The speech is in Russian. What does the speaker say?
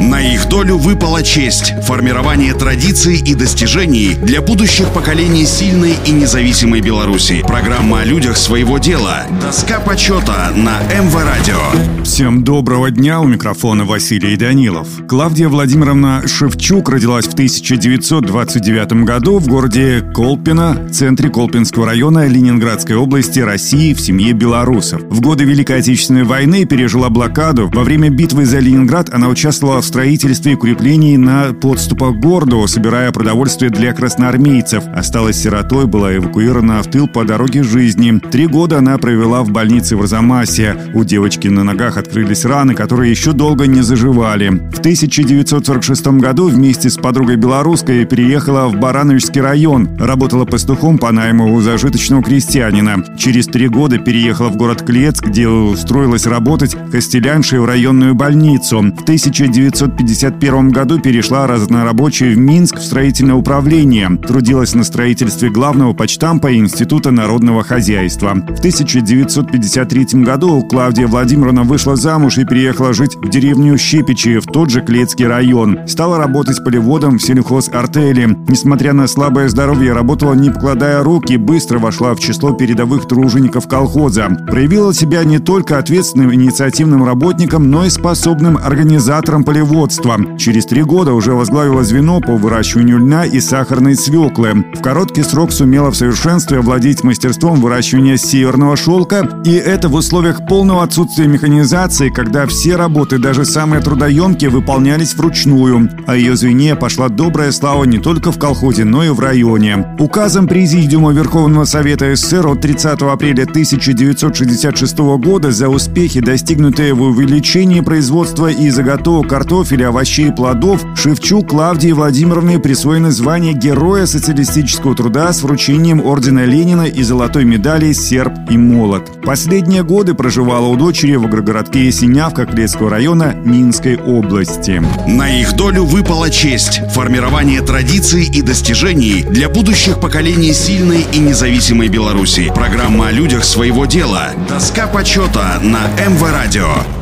На их долю выпала честь – формирование традиций и достижений для будущих поколений сильной и независимой Беларуси. Программа о людях своего дела. Доска почета на МВ Радио. Всем доброго дня, у микрофона Василий Данилов. Клавдия Владимировна Шевчук родилась в 1929 году в городе Колпино, центре Колпинского района Ленинградской области России в семье белорусов. В годы Великой Отечественной войны пережила блокаду. Во время битвы за Ленинград она участвовала в строительстве укреплений на подступах к городу, собирая продовольствие для красноармейцев. Осталась сиротой, была эвакуирована в тыл по дороге жизни. Три года она провела в больнице в Арзамасе. У девочки на ногах открылись раны, которые еще долго не заживали. В 1946 году вместе с подругой белорусской переехала в Барановичский район. Работала пастухом по найму у зажиточного крестьянина. Через три года переехала в город Клец, где устроилась работать костеляншей в районную больницу. В 1900 1951 году перешла разнорабочей в Минск в строительное управление. Трудилась на строительстве главного почтампа Института народного хозяйства. В 1953 году Клавдия Владимировна вышла замуж и переехала жить в деревню Щепичи в тот же Клецкий район. Стала работать полеводом в сельхозартели. Несмотря на слабое здоровье, работала не покладая рук и быстро вошла в число передовых тружеников колхоза. Проявила себя не только ответственным инициативным работником, но и способным организатором полеводства животноводства. Через три года уже возглавила звено по выращиванию льна и сахарной свеклы. В короткий срок сумела в совершенстве овладеть мастерством выращивания северного шелка. И это в условиях полного отсутствия механизации, когда все работы, даже самые трудоемкие, выполнялись вручную. А ее звене пошла добрая слава не только в колхозе, но и в районе. Указом Президиума Верховного Совета СССР от 30 апреля 1966 года за успехи, достигнутые в увеличении производства и заготовок картофеля картофеля, овощей и плодов Шевчук Клавдии Владимировне присвоено звание Героя социалистического труда с вручением Ордена Ленина и золотой медали «Серб и молот». Последние годы проживала у дочери в агрогородке Есенявка Клецкого района Минской области. На их долю выпала честь – формирование традиций и достижений для будущих поколений сильной и независимой Беларуси. Программа о людях своего дела. Доска почета на МВ Радио.